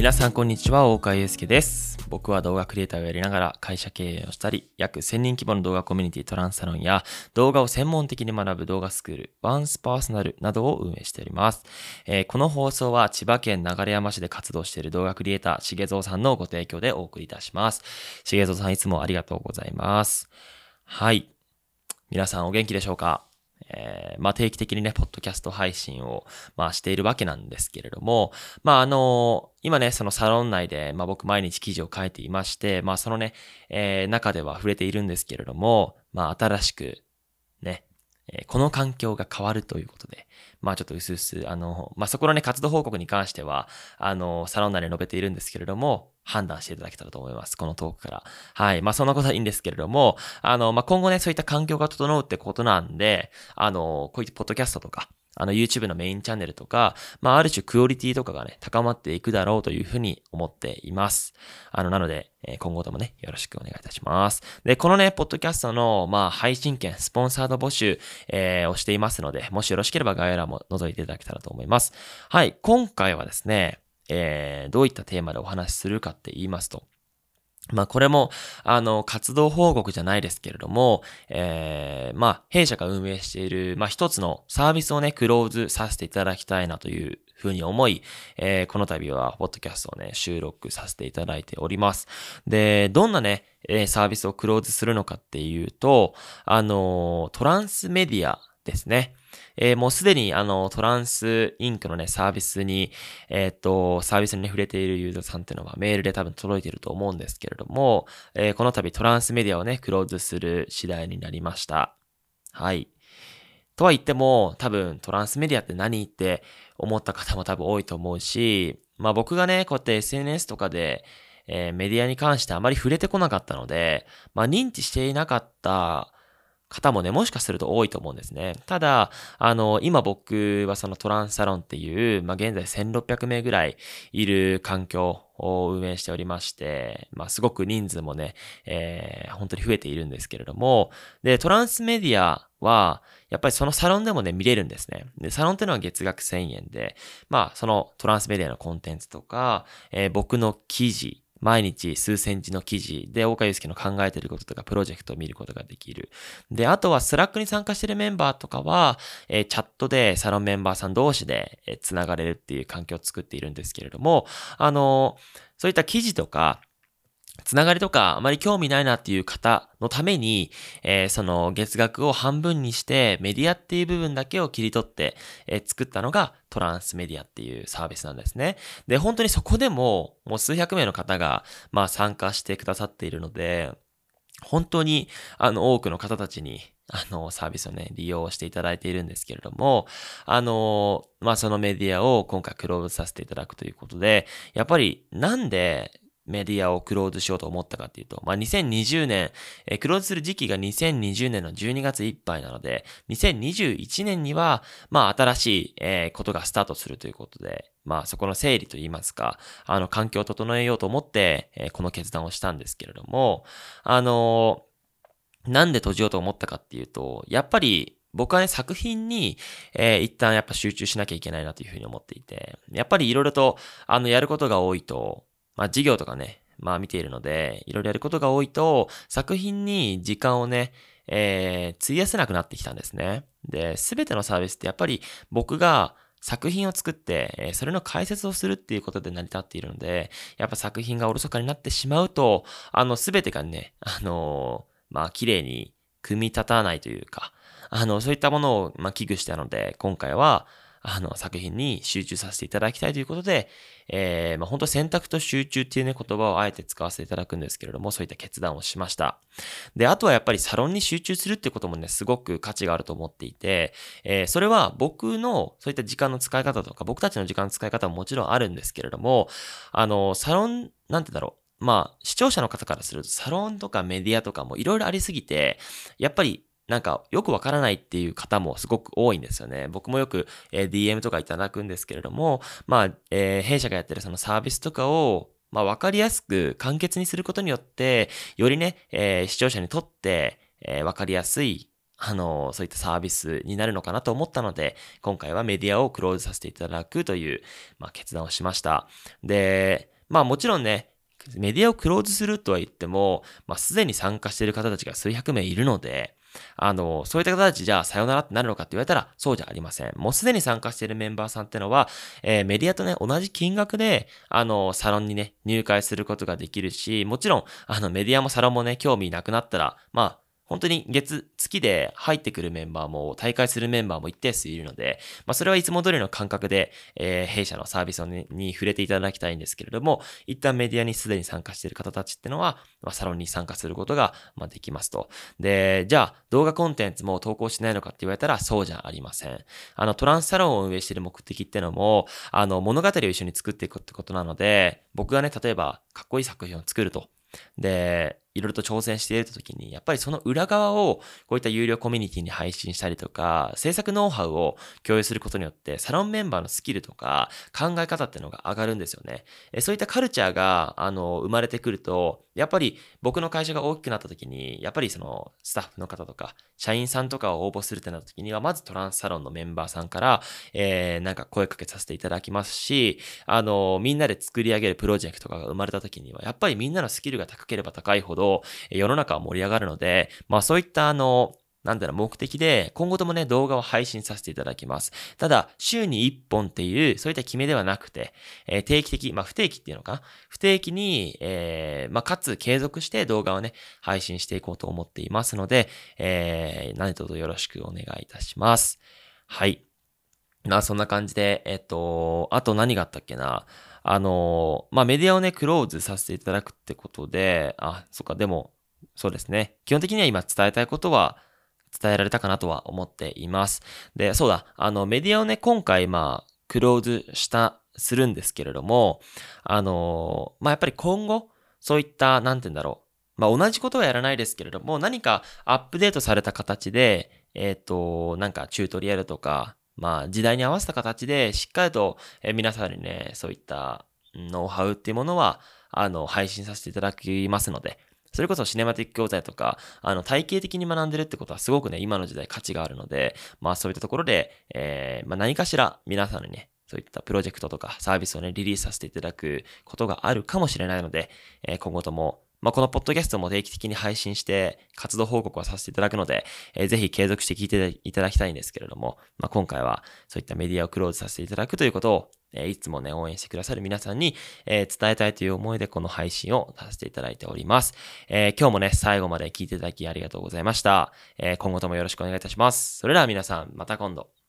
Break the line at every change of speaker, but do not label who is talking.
皆さんこんにちは、大川祐介です。僕は動画クリエイターをやりながら会社経営をしたり、約1000人規模の動画コミュニティトランスサロンや動画を専門的に学ぶ動画スクール、ワンスパーソナルなどを運営しております。えーこの放送は千葉県流山市で活動している動画クリエイター、しげぞうさんのご提供でお送りいたします。しげぞうさんいつもありがとうございます。はい。皆さんお元気でしょうか？えーまあ、定期的にね、ポッドキャスト配信を、まあ、しているわけなんですけれども、まあ、あの今ね、そのサロン内で、まあ、僕毎日記事を書いていまして、まあ、そのね、えー中では触れているんですけれども、まあ、新しく、ね、えこの環境が変わるということで、まあちょっと薄々、あの、まあそこのね、活動報告に関しては、あの、サロン内で述べているんですけれども、判断していただけたらと思います。このトークから。はい。まあそんなことはいいんですけれども、あの、まあ今後ね、そういった環境が整うってことなんで、あの、こういったポッドキャストとか、あの YouTube のメインチャンネルとか、まあある種クオリティとかがね、高まっていくだろうというふうに思っています。あの、なので、えー今後ともね、よろしくお願いいたします。で、このね、ポッドキャストの、まあ配信権、スポンサード募集、えーをしていますので、もしよろしければ概要欄も覗いていただけたらと思います。はい、今回はですね、えーどういったテーマでお話しするかって言いますと、まあこれも、あの、活動報告じゃないですけれども、えーまあ弊社が運営している、まあ一つのサービスをね、クローズさせていただきたいなというふうに思い、えーこの度は、ポッドキャストをね、収録させていただいております。で、どんなね、えサービスをクローズするのかっていうと、あのトランスメディアですね。えーもうすでに、あの、トランスインクのね、サービスに、えーっと、サービスに、ね、触れているユーザーさんっていうのはメールで多分届いていると思うんですけれども、えーこの度トランスメディアをね、クローズする次第になりました。はい。とは言っても、多分トランスメディアって何って思った方も多分多いと思うし、まあ僕がね、こうやって SNS とかで、えーメディアに関してあまり触れてこなかったので、まあ認知していなかった方もね、もしかすると多いと思うんですね。ただ、あの、今僕はそのトランスサロンっていう、まあ現在1600名ぐらいいる環境を運営しておりまして、まあすごく人数もね、えー本当に増えているんですけれども、で、トランスメディアは、やっぱりそのサロンでもね、見れるんですね。で、サロンっていうのは月額1000円で、まあ、そのトランスメディアのコンテンツとか、えー僕の記事、毎日数千字の記事で、大川祐介の考えてることとか、プロジェクトを見ることができる。で、あとは Slack に参加してるメンバーとかは、えーチャットでサロンメンバーさん同士で、えー繋がれるっていう環境を作っているんですけれども、あのーそういった記事とか、つながりとかあまり興味ないなっていう方のために、えーその月額を半分にしてメディアっていう部分だけを切り取って、えー作ったのがトランスメディアっていうサービスなんですね。で、本当にそこでももう数百名の方がまあ参加してくださっているので、本当にあの多くの方たちにあのサービスをね、利用していただいているんですけれども、あの、まあそのメディアを今回クローズさせていただくということで、やっぱりなんでメディアをクローズしようと思ったかっていうと、まあ、2020年、えークローズする時期が2020年の12月いっぱいなので、2021年には、まあ、新しい、えーことがスタートするということで、まあ、そこの整理といいますか、あの、環境を整えようと思って、えーこの決断をしたんですけれども、あのなんで閉じようと思ったかっていうと、やっぱり、僕はね、作品に、えー一旦やっぱ集中しなきゃいけないなというふうに思っていて、やっぱりいろいろと、あの、やることが多いと、まあ、授業とかね、まあ見ているので、いろいろやることが多いと、作品に時間をね、えー費やせなくなってきたんですね。で、すべてのサービスってやっぱり僕が作品を作って、えーそれの解説をするっていうことで成り立っているので、やっぱ作品がおろそかになってしまうと、あの、すべてがね、あのーまあ、綺麗に組み立たないというか、あの、そういったものを、まあ、危惧したので、今回は、あの、作品に集中させていただきたいということで、えー、まあ、本当選択と集中っていうね、言葉をあえて使わせていただくんですけれども、そういった決断をしました。で、あとはやっぱりサロンに集中するってこともね、すごく価値があると思っていて、えーそれは僕のそういった時間の使い方とか、僕たちの時間の使い方ももちろんあるんですけれども、あの、サロン、なんてだろう。まあ、視聴者の方からすると、サロンとかメディアとかもいろいろありすぎて、やっぱりなんかよくわからないっていう方もすごく多いんですよね。僕もよく、え DM とかいただくんですけれども、まあ、えー弊社がやってるそのサービスとかを、まあ、わかりやすく簡潔にすることによって、よりね、えー視聴者にとって、えーわかりやすい、あの、そういったサービスになるのかなと思ったので、今回はメディアをクローズさせていただくという、まあ、決断をしました。で、まあもちろんね、メディアをクローズするとは言っても、まあ、すでに参加している方たちが数百名いるので、あの、そういった方たちじゃあさよならってなるのかって言われたらそうじゃありません。もうすでに参加しているメンバーさんってのは、えー、メディアとね、同じ金額で、あの、サロンにね、入会することができるし、もちろん、あの、メディアもサロンもね、興味なくなったら、まあ、本当に月、月で入ってくるメンバーも、大会するメンバーも一定数いるので、まあ、それはいつも通りの感覚で、えー、弊社のサービスにに触れていただきたいんですけれども、一旦メディアにすでに参加している方たちってのは、まあ、サロンに参加することが、まあ、できますと。で、じゃあ、動画コンテンツも投稿しないのかって言われたら、そうじゃありません。あの、トランスサロンを運営している目的ってのも、あの、物語を一緒に作っていくってことなので、僕がね、例えば、かっこいい作品を作ると。で、いろいろと挑戦している時に、やっぱりその裏側をこういった有料コミュニティに配信したりとか、制作ノウハウを共有することによって、サロンメンバーのスキルとか考え方っていうのが上がるんですよね。そういったカルチャーが、あの、生まれてくると、やっぱり僕の会社が大きくなった時に、やっぱりそのスタッフの方とか、社員さんとかを応募するってなった時には、まずトランスサロンのメンバーさんから、えー、なんか声かけさせていただきますし、あの、みんなで作り上げるプロジェクトが生まれた時には、やっぱりみんなのスキルが高ければ高いほど、世の中は盛り上がるので、まあそういったあの、なんだろう、目的で、今後ともね、動画を配信させていただきます。ただ、週に1本っていう、そういった決めではなくて、えー、定期的、まあ、不定期っていうのか不定期に、えー、まあ、かつ継続して動画をね、配信していこうと思っていますので、えー、何卒よろしくお願いいたします。はい。まあ、そんな感じで、えっと、あと何があったっけな？あの、まあ、メディアをね、クローズさせていただくってことで、あ、そっか、でも、そうですね。基本的には今伝えたいことは伝えられたかなとは思っています。で、そうだ、あの、メディアをね、今回、まあ、クローズした、するんですけれども、あの、まあ、やっぱり今後、そういった、なんて言うんだろう。まあ、同じことはやらないですけれども、何かアップデートされた形で、えっ、ー、と、なんかチュートリアルとか、まあ、時代に合わせた形で、しっかりと、え皆さんにね、そういったノウハウっていうものは、あの、配信させていただきますので、それこそシネマティック教材とか、あの、体系的に学んでるってことはすごくね、今の時代価値があるので、まあそういったところで、えー、まあ何かしら皆さんにね、そういったプロジェクトとかサービスをね、リリースさせていただくことがあるかもしれないので、えー、今後ともまあ、このポッドキャストも定期的に配信して活動報告をさせていただくので、えー、ぜひ継続して聞いていただきたいんですけれども、まあ、今回はそういったメディアをクローズさせていただくということを、えー、いつもね、応援してくださる皆さんに、えー、伝えたいという思いでこの配信をさせていただいております。え今日もね、最後まで聞いていただきありがとうございました。え今後ともよろしくお願いいたします。それでは皆さん、また今度。